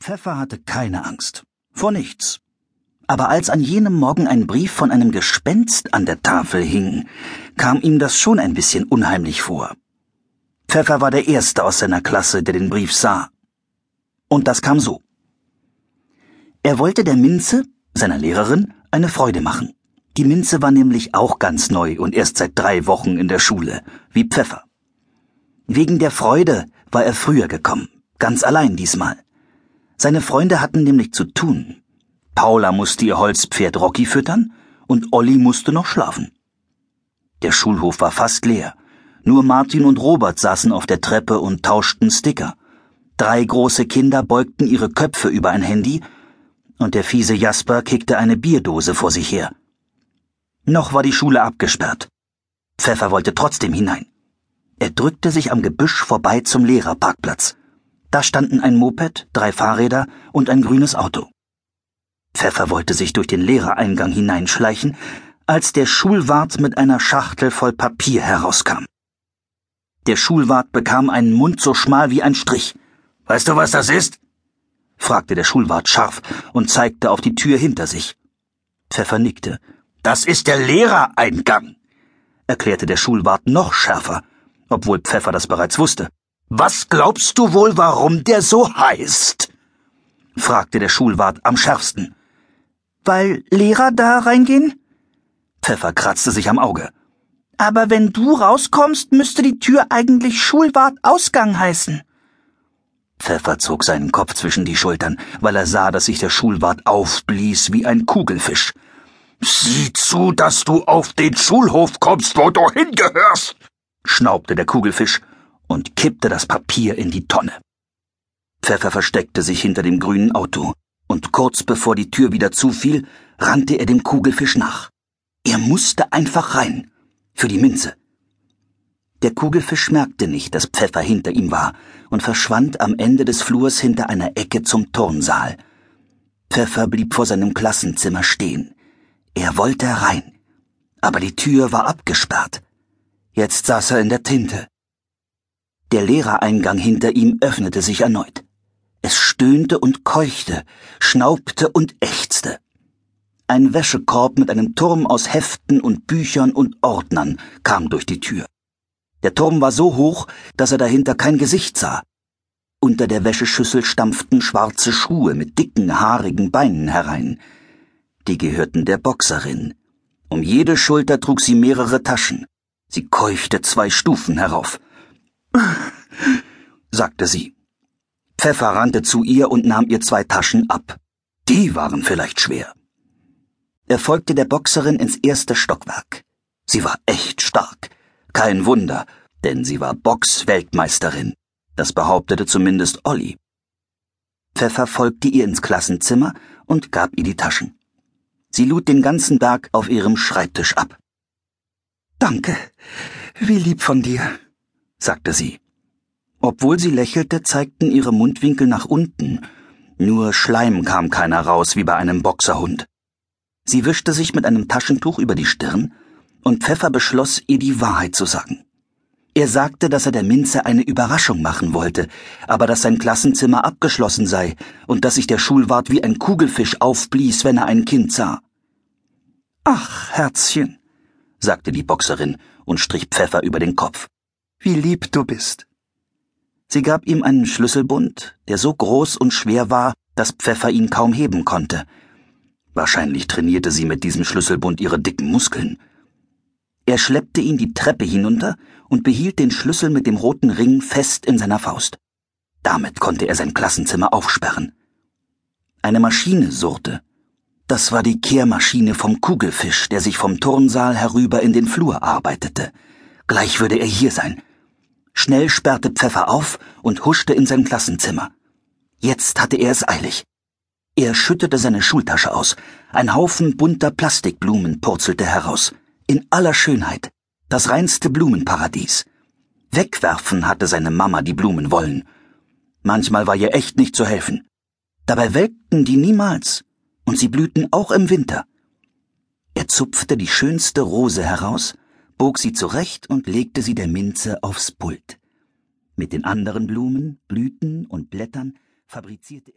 Pfeffer hatte keine Angst. Vor nichts. Aber als an jenem Morgen ein Brief von einem Gespenst an der Tafel hing, kam ihm das schon ein bisschen unheimlich vor. Pfeffer war der Erste aus seiner Klasse, der den Brief sah. Und das kam so. Er wollte der Minze, seiner Lehrerin, eine Freude machen. Die Minze war nämlich auch ganz neu und erst seit drei Wochen in der Schule, wie Pfeffer. Wegen der Freude war er früher gekommen, ganz allein diesmal. Seine Freunde hatten nämlich zu tun. Paula musste ihr Holzpferd Rocky füttern und Olli musste noch schlafen. Der Schulhof war fast leer. Nur Martin und Robert saßen auf der Treppe und tauschten Sticker. Drei große Kinder beugten ihre Köpfe über ein Handy und der fiese Jasper kickte eine Bierdose vor sich her. Noch war die Schule abgesperrt. Pfeffer wollte trotzdem hinein. Er drückte sich am Gebüsch vorbei zum Lehrerparkplatz. Da standen ein Moped, drei Fahrräder und ein grünes Auto. Pfeffer wollte sich durch den Lehrereingang hineinschleichen, als der Schulwart mit einer Schachtel voll Papier herauskam. Der Schulwart bekam einen Mund so schmal wie ein Strich. Weißt du, was das ist? fragte der Schulwart scharf und zeigte auf die Tür hinter sich. Pfeffer nickte. Das ist der Lehrereingang, erklärte der Schulwart noch schärfer, obwohl Pfeffer das bereits wusste. Was glaubst du wohl, warum der so heißt? fragte der Schulwart am schärfsten. Weil Lehrer da reingehen? Pfeffer kratzte sich am Auge. Aber wenn du rauskommst, müsste die Tür eigentlich Schulwart Ausgang heißen. Pfeffer zog seinen Kopf zwischen die Schultern, weil er sah, dass sich der Schulwart aufblies wie ein Kugelfisch. Sieh zu, dass du auf den Schulhof kommst, wo du hingehörst, schnaubte der Kugelfisch und kippte das Papier in die Tonne. Pfeffer versteckte sich hinter dem grünen Auto, und kurz bevor die Tür wieder zufiel, rannte er dem Kugelfisch nach. Er musste einfach rein. Für die Minze. Der Kugelfisch merkte nicht, dass Pfeffer hinter ihm war und verschwand am Ende des Flurs hinter einer Ecke zum Turnsaal. Pfeffer blieb vor seinem Klassenzimmer stehen. Er wollte rein. Aber die Tür war abgesperrt. Jetzt saß er in der Tinte. Der Lehrereingang hinter ihm öffnete sich erneut. Es stöhnte und keuchte, schnaubte und ächzte. Ein Wäschekorb mit einem Turm aus Heften und Büchern und Ordnern kam durch die Tür. Der Turm war so hoch, dass er dahinter kein Gesicht sah. Unter der Wäscheschüssel stampften schwarze Schuhe mit dicken, haarigen Beinen herein. Die gehörten der Boxerin. Um jede Schulter trug sie mehrere Taschen. Sie keuchte zwei Stufen herauf sagte sie. Pfeffer rannte zu ihr und nahm ihr zwei Taschen ab. Die waren vielleicht schwer. Er folgte der Boxerin ins erste Stockwerk. Sie war echt stark. Kein Wunder, denn sie war Box-Weltmeisterin. Das behauptete zumindest Olli. Pfeffer folgte ihr ins Klassenzimmer und gab ihr die Taschen. Sie lud den ganzen Tag auf ihrem Schreibtisch ab. Danke, wie lieb von dir, sagte sie. Obwohl sie lächelte, zeigten ihre Mundwinkel nach unten. Nur Schleim kam keiner raus wie bei einem Boxerhund. Sie wischte sich mit einem Taschentuch über die Stirn, und Pfeffer beschloss, ihr die Wahrheit zu sagen. Er sagte, dass er der Minze eine Überraschung machen wollte, aber dass sein Klassenzimmer abgeschlossen sei und dass sich der Schulwart wie ein Kugelfisch aufblies, wenn er ein Kind sah. Ach, Herzchen, sagte die Boxerin und strich Pfeffer über den Kopf. Wie lieb du bist. Sie gab ihm einen Schlüsselbund, der so groß und schwer war, dass Pfeffer ihn kaum heben konnte. Wahrscheinlich trainierte sie mit diesem Schlüsselbund ihre dicken Muskeln. Er schleppte ihn die Treppe hinunter und behielt den Schlüssel mit dem roten Ring fest in seiner Faust. Damit konnte er sein Klassenzimmer aufsperren. Eine Maschine surrte. Das war die Kehrmaschine vom Kugelfisch, der sich vom Turnsaal herüber in den Flur arbeitete. Gleich würde er hier sein. Schnell sperrte Pfeffer auf und huschte in sein Klassenzimmer. Jetzt hatte er es eilig. Er schüttete seine Schultasche aus. Ein Haufen bunter Plastikblumen purzelte heraus. In aller Schönheit. Das reinste Blumenparadies. Wegwerfen hatte seine Mama die Blumen wollen. Manchmal war ihr echt nicht zu helfen. Dabei welkten die niemals. Und sie blühten auch im Winter. Er zupfte die schönste Rose heraus bog sie zurecht und legte sie der Minze aufs Pult. Mit den anderen Blumen, Blüten und Blättern fabrizierte er